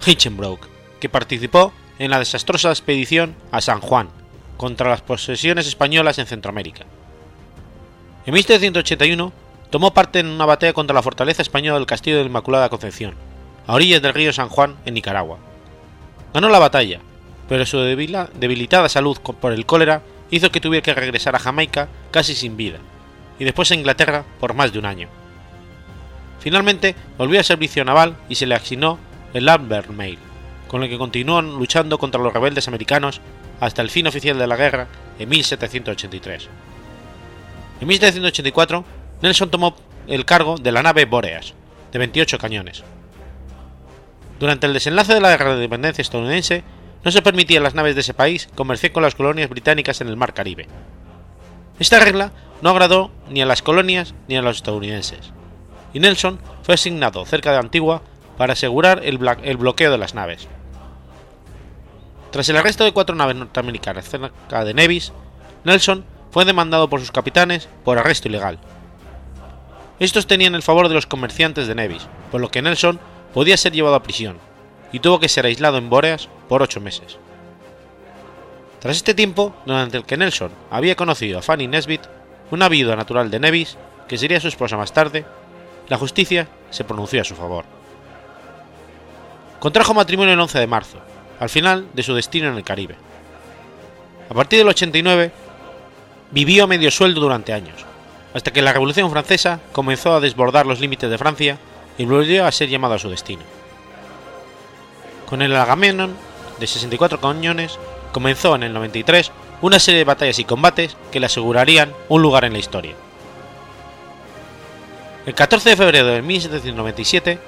Hinchinbroke, que participó en la desastrosa expedición a San Juan contra las posesiones españolas en Centroamérica. En 1781 tomó parte en una batalla contra la fortaleza española del Castillo de la Inmaculada Concepción, a orillas del río San Juan, en Nicaragua. Ganó la batalla, pero su debilitada salud por el cólera hizo que tuviera que regresar a Jamaica casi sin vida, y después a Inglaterra por más de un año. Finalmente volvió al servicio naval y se le asignó el Lambert Mail, con el que continuó luchando contra los rebeldes americanos hasta el fin oficial de la guerra en 1783. En 1784, Nelson tomó el cargo de la nave Boreas, de 28 cañones. Durante el desenlace de la Guerra de Independencia estadounidense, no se permitía a las naves de ese país comerciar con las colonias británicas en el Mar Caribe. Esta regla no agradó ni a las colonias ni a los estadounidenses, y Nelson fue asignado cerca de Antigua para asegurar el, bloqueo de las naves. Tras el arresto de cuatro naves norteamericanas cerca de Nevis, Nelson fue demandado por sus capitanes por arresto ilegal. Estos tenían el favor de los comerciantes de Nevis, por lo que Nelson podía ser llevado a prisión, y tuvo que ser aislado en Bóreas por ocho meses. Tras este tiempo, durante el que Nelson había conocido a Fanny Nesbitt, una viuda natural de Nevis, que sería su esposa más tarde, la justicia se pronunció a su favor. Contrajo matrimonio el 11 de marzo, al final de su destino en el Caribe. A partir del 89, vivió a medio sueldo durante años, hasta que la Revolución Francesa comenzó a desbordar los límites de Francia y volvió a ser llamado a su destino. Con el Agamemnon, de 64 cañones, comenzó en el 93 una serie de batallas y combates que le asegurarían un lugar en la historia. El 14 de febrero de 1797,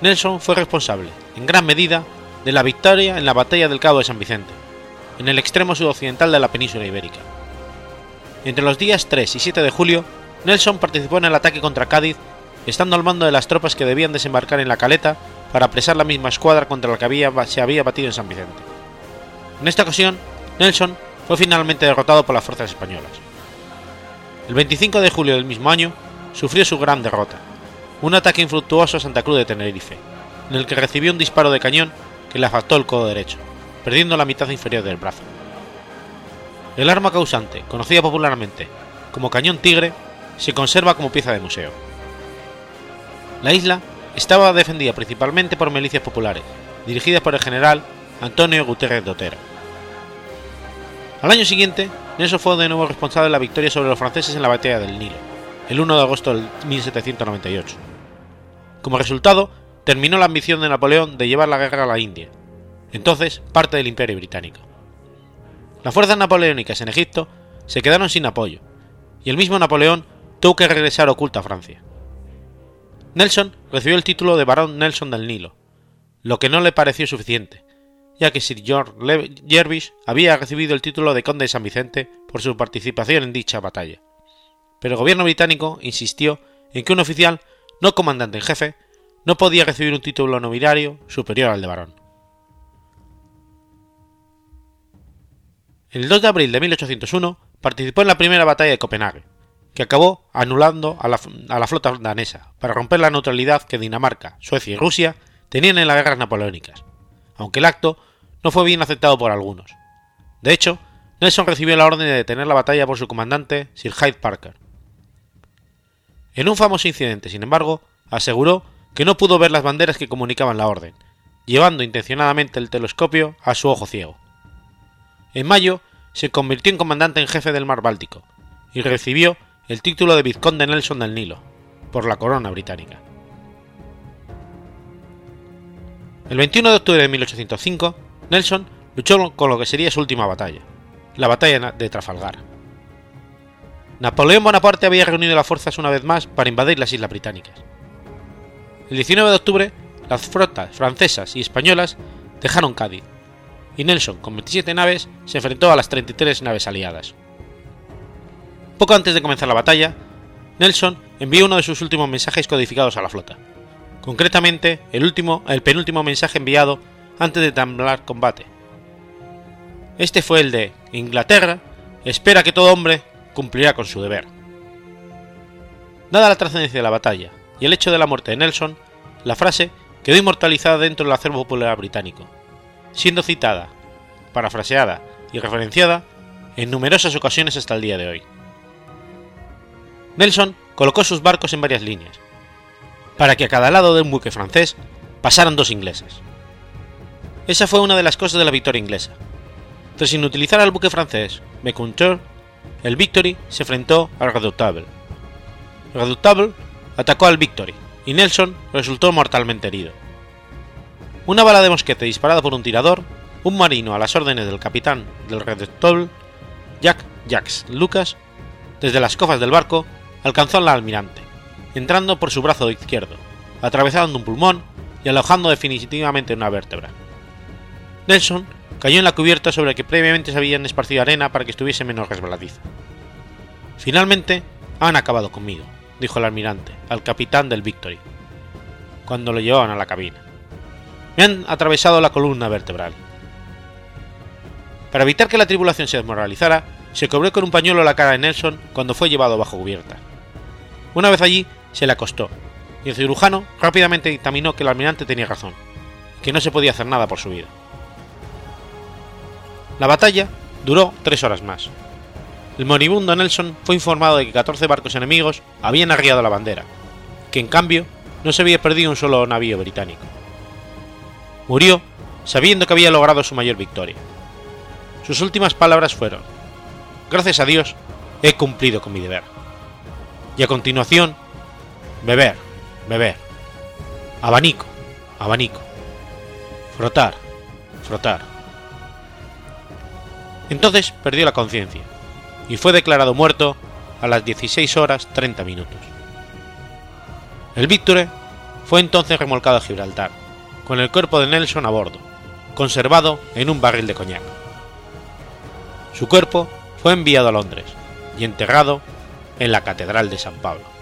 Nelson fue responsable, en gran medida, de la victoria en la batalla del Cabo de San Vicente, en el extremo sudoccidental de la península ibérica. Entre los días 3 y 7 de julio, Nelson participó en el ataque contra Cádiz, estando al mando de las tropas que debían desembarcar en la caleta para apresar la misma escuadra contra la que se había batido en San Vicente. En esta ocasión, Nelson fue finalmente derrotado por las fuerzas españolas. El 25 de julio del mismo año, sufrió su gran derrota, un ataque infructuoso a Santa Cruz de Tenerife, en el que recibió un disparo de cañón que le afectó el codo derecho, perdiendo la mitad inferior del brazo. El arma causante, conocida popularmente como cañón tigre, se conserva como pieza de museo. La isla estaba defendida principalmente por milicias populares, dirigidas por el general Antonio Guterres de Otero. Al año siguiente, Nelson fue de nuevo responsable de la victoria sobre los franceses en la batalla del Nilo, el 1 de agosto de 1798. Como resultado, terminó la ambición de Napoleón de llevar la guerra a la India, entonces parte del Imperio Británico. Las fuerzas napoleónicas en Egipto se quedaron sin apoyo, y el mismo Napoleón tuvo que regresar oculto a Francia. Nelson recibió el título de Barón Nelson del Nilo, lo que no le pareció suficiente, ya que Sir George Jervis había recibido el título de Conde de San Vicente por su participación en dicha batalla. Pero el gobierno británico insistió en que un oficial, no comandante en jefe, no podía recibir un título nobiliario superior al de barón. El 2 de abril de 1801 participó en la primera batalla de Copenhague, que acabó anulando a la, a la, flota danesa para romper la neutralidad que Dinamarca, Suecia y Rusia tenían en las guerras napoleónicas, aunque el acto no fue bien aceptado por algunos. De hecho, Nelson recibió la orden de detener la batalla por su comandante, Sir Hyde Parker. En un famoso incidente, sin embargo, aseguró que no pudo ver las banderas que comunicaban la orden, llevando intencionadamente el telescopio a su ojo ciego. En mayo se convirtió en comandante en jefe del mar Báltico y recibió el título de vizconde Nelson del Nilo por la corona británica. El 21 de octubre de 1805, Nelson luchó con lo que sería su última batalla, la batalla de Trafalgar. Napoleón Bonaparte había reunido las fuerzas una vez más para invadir las Islas Británicas. El 19 de octubre, las flotas francesas y españolas dejaron Cádiz, y Nelson, con 27 naves, se enfrentó a las 33 naves aliadas. Poco antes de comenzar la batalla, Nelson envió uno de sus últimos mensajes codificados a la flota, concretamente el, último, el penúltimo mensaje enviado antes de tamblar combate. Este fue el de Inglaterra espera que todo hombre cumplirá con su deber. Dada la trascendencia de la batalla y el hecho de la muerte de Nelson, la frase quedó inmortalizada dentro del acervo popular británico, siendo citada, parafraseada y referenciada en numerosas ocasiones hasta el día de hoy. Nelson colocó sus barcos en varias líneas, para que a cada lado de un buque francés pasaran dos ingleses. Esa fue una de las cosas de la victoria inglesa. Tras inutilizar al buque francés Mecounteur, el Victory se enfrentó al Redoutable. El Redoutable atacó al Victory y Nelson resultó mortalmente herido. Una bala de mosquete disparada por un tirador, un marino a las órdenes del capitán del Redoutable, Jack Jacques Lucas, desde las cofas del barco, alcanzó al almirante, entrando por su brazo izquierdo, atravesando un pulmón y alojando definitivamente una vértebra. Nelson cayó en la cubierta sobre la que previamente se habían esparcido arena para que estuviese menos resbaladiza. Finalmente, han acabado conmigo, dijo el almirante al capitán del Victory, cuando lo llevaban a la cabina. Me han atravesado la columna vertebral. Para evitar que la tripulación se desmoralizara, se cubrió con un pañuelo la cara de Nelson cuando fue llevado bajo cubierta. Una vez allí, se le acostó, y el cirujano rápidamente dictaminó que el almirante tenía razón, que no se podía hacer nada por su vida. La batalla duró tres horas más. El moribundo Nelson fue informado de que 14 barcos enemigos habían arriado la bandera, que en cambio no se había perdido un solo navío británico. Murió sabiendo que había logrado su mayor victoria. Sus últimas palabras fueron, Gracias a Dios, he cumplido con mi deber. Y a continuación, beber, beber. Abanico, abanico. Frotar, frotar. Entonces perdió la conciencia y fue declarado muerto a las 16 horas 30 minutos. El Victory fue entonces remolcado a Gibraltar, con el cuerpo de Nelson a bordo, conservado en un barril de coñac. Su cuerpo fue enviado a Londres y enterrado en la Catedral de San Pablo.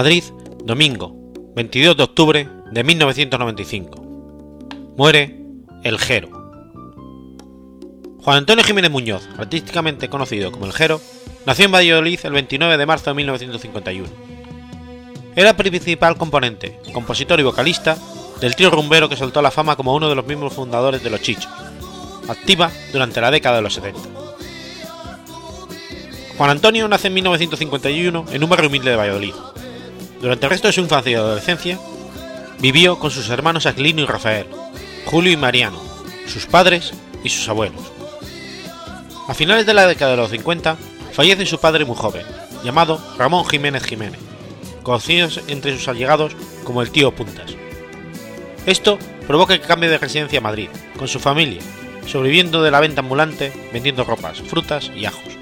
Madrid, domingo, 22 de octubre de 1995. Muere El Jero. Juan Antonio Jiménez Muñoz, artísticamente conocido como El Jero, nació en Valladolid el 29 de marzo de 1951. Era principal componente, compositor y vocalista del trío rumbero que soltó la fama como uno de los miembros fundadores de Los Chichos, activa durante la década de los 70. Juan Antonio nace en 1951 en un barrio humilde de Valladolid, durante el resto de su infancia y adolescencia, vivió con sus hermanos Aquilino y Rafael, Julio y Mariano, sus padres y sus abuelos. A finales de la década de los 50, fallece su padre muy joven, llamado Ramón Jiménez Jiménez, conocido entre sus allegados como el tío Puntas. Esto provoca que cambie de residencia a Madrid, con su familia, sobreviviendo de la venta ambulante, vendiendo ropas, frutas y ajos.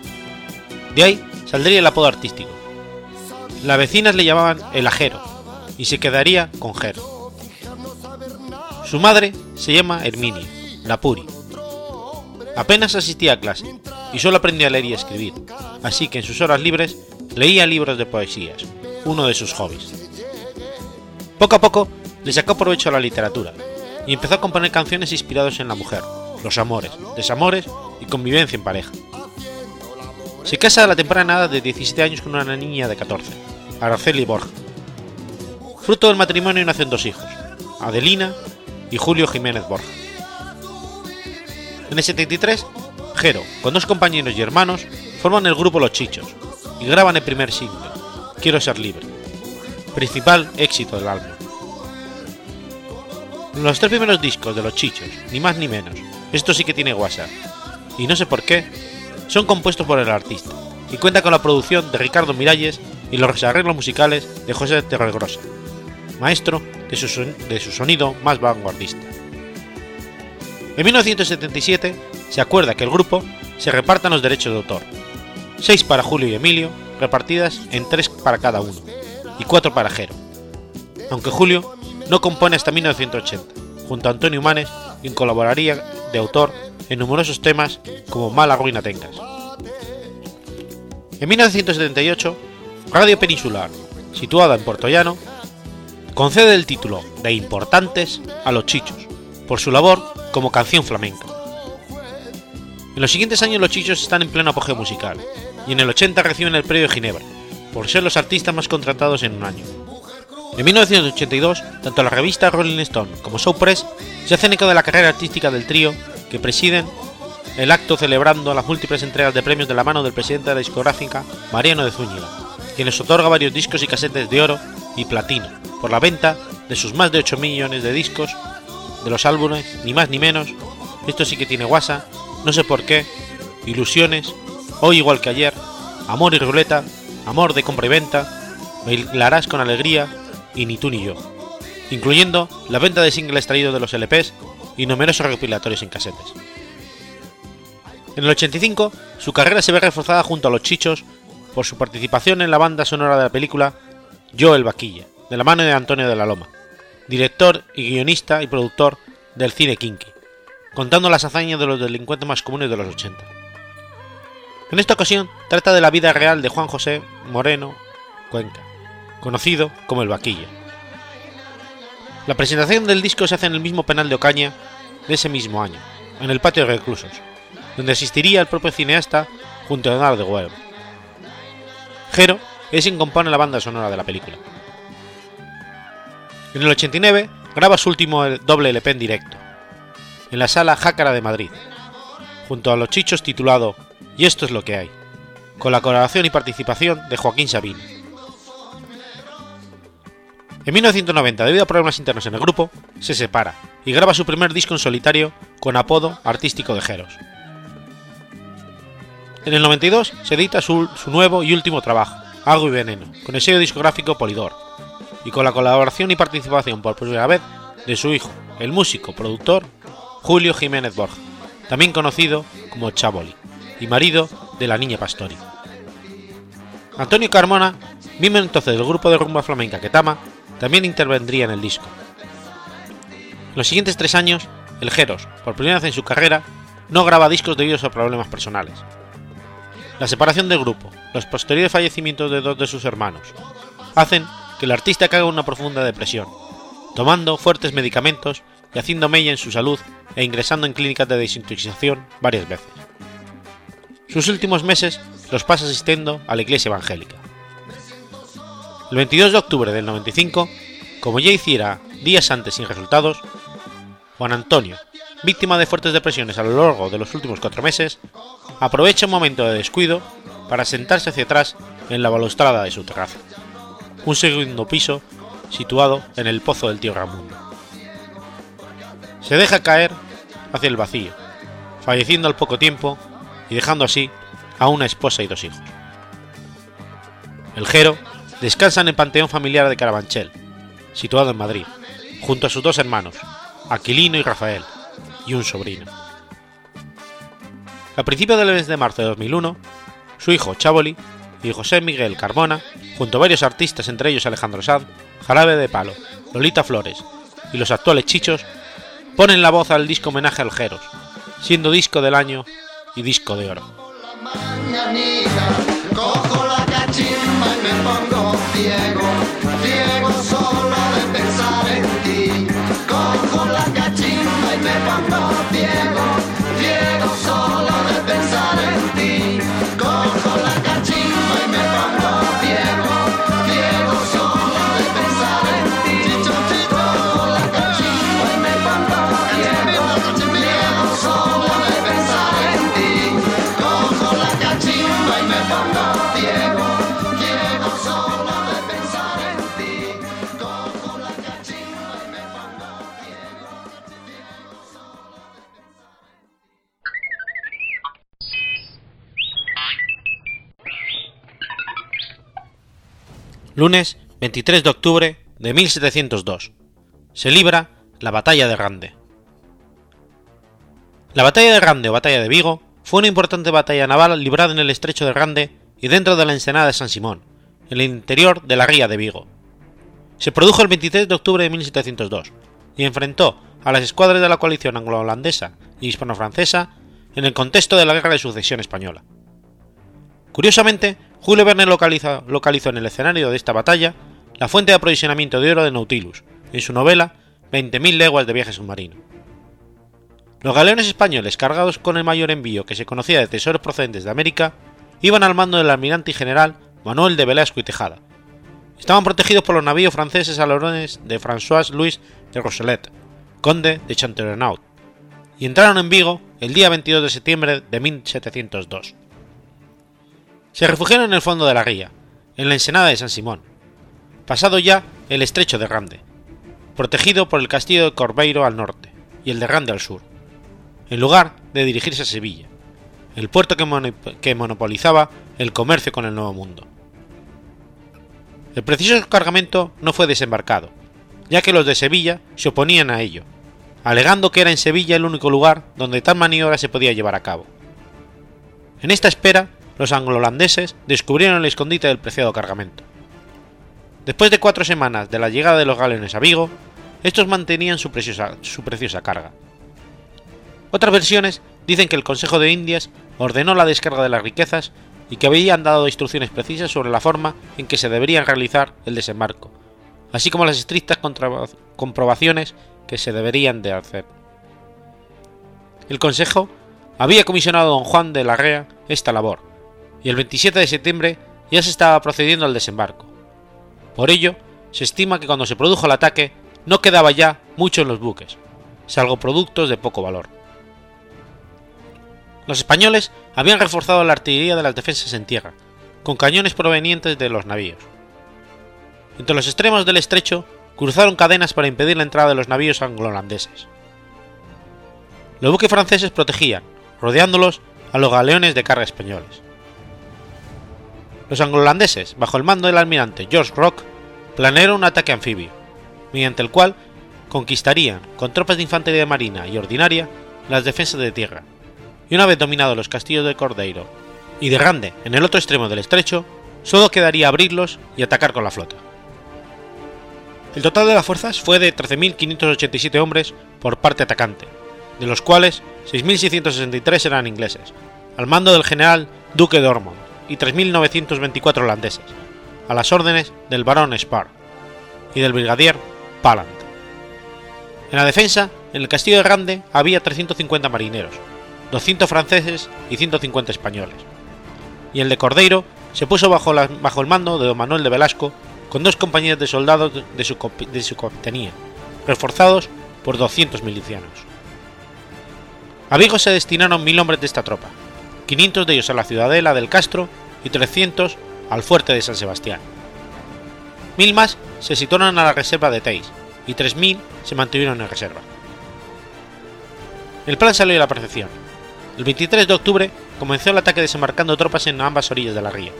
De ahí saldría el apodo artístico, las vecinas le llamaban el ajero y se quedaría con Jero. Su madre se llama Herminia, la Puri. Apenas asistía a clase y solo aprendía a leer y escribir, así que en sus horas libres leía libros de poesías, uno de sus hobbies. Poco a poco le sacó provecho a la literatura y empezó a componer canciones inspiradas en la mujer, los amores, desamores y convivencia en pareja. Se casa a la temprana edad de 17 años con una niña de 14, Araceli Borja. Fruto del matrimonio nacen dos hijos, Adelina y Julio Jiménez Borja. En el 73, Jero, con dos compañeros y hermanos, forman el grupo Los Chichos y graban el primer single, Quiero ser libre, principal éxito del álbum. Los tres primeros discos de Los Chichos, ni más ni menos, esto sí que tiene WhatsApp, y no sé por qué, son compuestos por el artista, y cuenta con la producción de Ricardo Miralles y los arreglos musicales de José Terregrosa, maestro de su, de su sonido más vanguardista. En 1977 se acuerda que el grupo se repartan los derechos de autor, seis para Julio y Emilio, repartidas en tres para cada uno, y cuatro para Jero, aunque Julio no compone hasta 1980, junto a Antonio Humanes, quien colaboraría de autor en numerosos temas como Mala ruina tengas. En 1978, Radio Peninsular, situada en Puerto Llano, concede el título de Importantes a Los Chichos, por su labor como canción flamenca. En los siguientes años los Chichos están en pleno apogeo musical, y en el 80 reciben el premio Ginebra, por ser los artistas más contratados en un año. En 1982, tanto la revista Rolling Stone como Show Press se hacen eco de la carrera artística del trío que presiden el acto celebrando las múltiples entregas de premios de la mano del presidente de la discográfica, Mariano de Zúñiga, quien les otorga varios discos y casetes de oro y platino por la venta de sus más de 8 millones de discos de los álbumes, ni más ni menos, esto sí que tiene guasa, no sé por qué, ilusiones, hoy igual que ayer, amor y ruleta, amor de compra y venta, bailarás con alegría y ni tú ni yo, incluyendo la venta de singles extraídos de los LPs y numerosos recopilatorios en casetes. En el 85, su carrera se ve reforzada junto a los Chichos por su participación en la banda sonora de la película Yo el Vaquilla, de la mano de Antonio de la Loma, director y guionista y productor del cine kinky, contando las hazañas de los delincuentes más comunes de los 80. En esta ocasión trata de la vida real de Juan José Moreno Cuenca, conocido como el Vaquilla. La presentación del disco se hace en el mismo penal de Ocaña de ese mismo año, en el patio de reclusos, donde asistiría el propio cineasta junto a Leonardo Webb. Jero es quien compone la banda sonora de la película. En el 89 graba su último doble LP directo, en la sala Jácara de Madrid, junto a los chichos titulado Y esto es lo que hay, con la colaboración y participación de Joaquín Sabina. En 1990, debido a problemas internos en el grupo, se separa y graba su primer disco en solitario con apodo artístico de Jeros. En el 92 se edita su, su nuevo y último trabajo, Agua y Veneno, con el sello discográfico Polidor, y con la colaboración y participación por primera vez de su hijo, el músico productor Julio Jiménez Borja, también conocido como Chaboli, y marido de la niña Pastori. Antonio Carmona, miembro entonces del grupo de rumba flamenca Ketama, también intervendría en el disco. En los siguientes tres años, el Jeros, por primera vez en su carrera, no graba discos debido a problemas personales. La separación del grupo, los posteriores fallecimientos de dos de sus hermanos, hacen que el artista caiga en una profunda depresión, tomando fuertes medicamentos y haciendo mella en su salud e ingresando en clínicas de desintoxicación varias veces. Sus últimos meses los pasa asistiendo a la iglesia evangélica. El 22 de octubre del 95, como ya hiciera días antes sin resultados, Juan Antonio, víctima de fuertes depresiones a lo largo de los últimos cuatro meses, aprovecha un momento de descuido para sentarse hacia atrás en la balustrada de su terraza, un segundo piso situado en el pozo del tío Ramundo. Se deja caer hacia el vacío, falleciendo al poco tiempo y dejando así a una esposa y dos hijos. El Jero descansa en el panteón familiar de Carabanchel, situado en Madrid, junto a sus dos hermanos, Aquilino y Rafael, y un sobrino. A principios del mes de marzo de 2001, su hijo Chaboli y José Miguel Carmona, junto a varios artistas, entre ellos Alejandro Sad, Jarabe de Palo, Lolita Flores y los actuales Chichos, ponen la voz al disco homenaje al Jeros, siendo disco del año y disco de oro. Me pongo ciego, ciego solo lunes 23 de octubre de 1702. Se libra la batalla de Rande. La batalla de Rande o batalla de Vigo fue una importante batalla naval librada en el estrecho de Rande y dentro de la ensenada de San Simón, en el interior de la ría de Vigo. Se produjo el 23 de octubre de 1702 y enfrentó a las escuadras de la coalición anglo-holandesa y hispano-francesa en el contexto de la Guerra de Sucesión Española. Curiosamente, Julio Verne localizó, en el escenario de esta batalla la fuente de aprovisionamiento de oro de Nautilus, en su novela 20.000 leguas de viaje submarino. Los galeones españoles cargados con el mayor envío que se conocía de tesoros procedentes de América iban al mando del almirante y general Manuel de Velasco y Tejada. Estaban protegidos por los navíos franceses a de François Louis de Rochelet, conde de Chanterenaut, y entraron en Vigo el día 22 de septiembre de 1702. Se refugiaron en el fondo de la ría, en la ensenada de San Simón, pasado ya el estrecho de Rande, protegido por el castillo de Corbeiro al norte y el de Rande al sur, en lugar de dirigirse a Sevilla, el puerto que, que monopolizaba el comercio con el Nuevo Mundo. El preciso cargamento no fue desembarcado, ya que los de Sevilla se oponían a ello, alegando que era en Sevilla el único lugar donde tal maniobra se podía llevar a cabo. En esta espera, los anglo-holandeses descubrieron el escondite del preciado cargamento. Después de cuatro semanas de la llegada de los galeones a Vigo, estos mantenían su preciosa, su preciosa carga. Otras versiones dicen que el Consejo de Indias ordenó la descarga de las riquezas y que habían dado instrucciones precisas sobre la forma en que se debería realizar el desembarco, así como las estrictas comprobaciones que se deberían de hacer. El Consejo había comisionado a don Juan de la Rea esta labor, y el 27 de septiembre ya se estaba procediendo al desembarco. Por ello, se estima que cuando se produjo el ataque no quedaba ya mucho en los buques, salvo productos de poco valor. Los españoles habían reforzado la artillería de las defensas en tierra, con cañones provenientes de los navíos. Entre los extremos del estrecho cruzaron cadenas para impedir la entrada de los navíos anglo-holandeses. Los buques franceses protegían, rodeándolos, a los galeones de carga españoles. Los anglo-holandeses, bajo el mando del almirante George Rock, planearon un ataque anfibio, mediante el cual conquistarían, con tropas de infantería marina y ordinaria, las defensas de tierra, y una vez dominados los castillos de Cordeiro y de Rande en el otro extremo del estrecho, solo quedaría abrirlos y atacar con la flota. El total de las fuerzas fue de 13.587 hombres por parte atacante, de los cuales 6.663 eran ingleses, al mando del general Duque de Ormond, y 3.924 holandeses, a las órdenes del barón Spar y del brigadier Palant. En la defensa, en el castillo de Rande había 350 marineros, 200 franceses y 150 españoles, y el de Cordeiro se puso bajo, el mando de don Manuel de Velasco con dos compañías de soldados de su, de capitanía, reforzados por 200 milicianos. A Vigo se destinaron mil hombres de esta tropa, 500 de ellos a la ciudadela del Castro y 300 al fuerte de San Sebastián. Mil más se situaron a la reserva de Teis y 3.000 se mantuvieron en reserva. El plan salió a la perfección. El 23 de octubre comenzó el ataque desembarcando tropas en ambas orillas de la ría.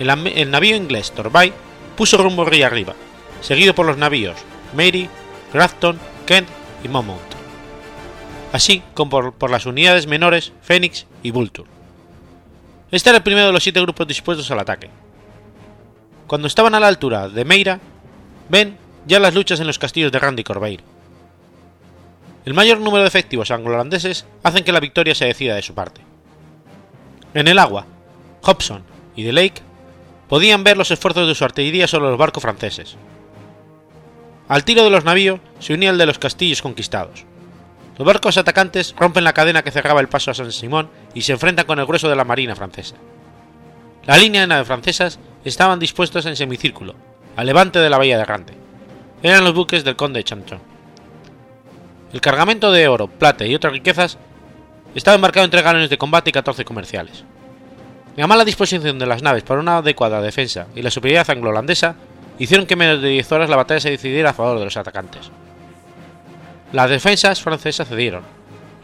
El, el navío inglés Torbay puso rumbo río arriba, seguido por los navíos Mary, Grafton, Kent y Monmouth, así como por, las unidades menores Phoenix y Vulture. Este era el primero de los siete grupos dispuestos al ataque. Cuando estaban a la altura de Meira, ven ya las luchas en los castillos de Randy Corbeil. El mayor número de efectivos anglo-holandeses hacen que la victoria se decida de su parte. En el agua, Hobson y de Lake podían ver los esfuerzos de su artillería sobre los barcos franceses. Al tiro de los navíos se unía el de los castillos conquistados. Los barcos atacantes rompen la cadena que cerraba el paso a San Simón y se enfrentan con el grueso de la marina francesa. La línea de naves francesas estaban dispuestas en semicírculo, al levante de la bahía de Rande. Eran los buques del conde de. El cargamento de oro, plata y otras riquezas estaba embarcado entre galones de combate y 14 comerciales. La mala disposición de las naves para una adecuada defensa y la superioridad anglo-holandesa hicieron que en menos de 10 horas la batalla se decidiera a favor de los atacantes. Las defensas francesas cedieron.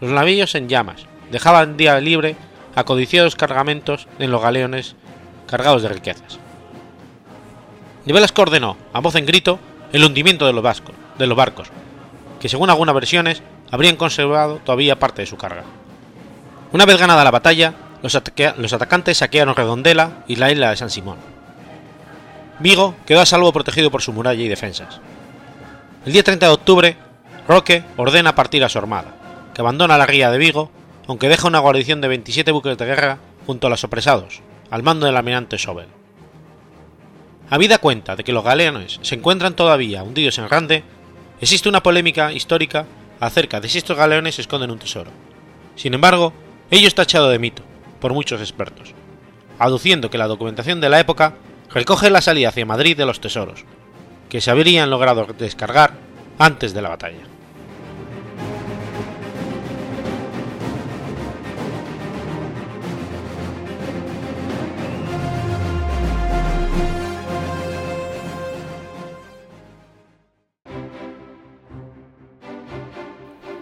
Los navíos en llamas dejaban día libre a codiciados cargamentos en los galeones cargados de riquezas. Y Velasco ordenó, a voz en grito, el hundimiento de los, vascos, de los barcos, que según algunas versiones habrían conservado todavía parte de su carga. Una vez ganada la batalla, los, los atacantes saquearon Redondela y la isla de San Simón. Vigo quedó a salvo protegido por su muralla y defensas. El día 30 de octubre, Roque ordena partir a su armada, que abandona la ría de Vigo, aunque deja una guarnición de 27 buques de guerra junto a los apresados, al mando del almirante Sobel. Habida cuenta de que los galeones se encuentran todavía hundidos en Rande, existe una polémica histórica acerca de si estos galeones esconden un tesoro. Sin embargo, ello está echado de mito, por muchos expertos, aduciendo que la documentación de la época recoge la salida hacia Madrid de los tesoros, que se habrían logrado descargar antes de la batalla.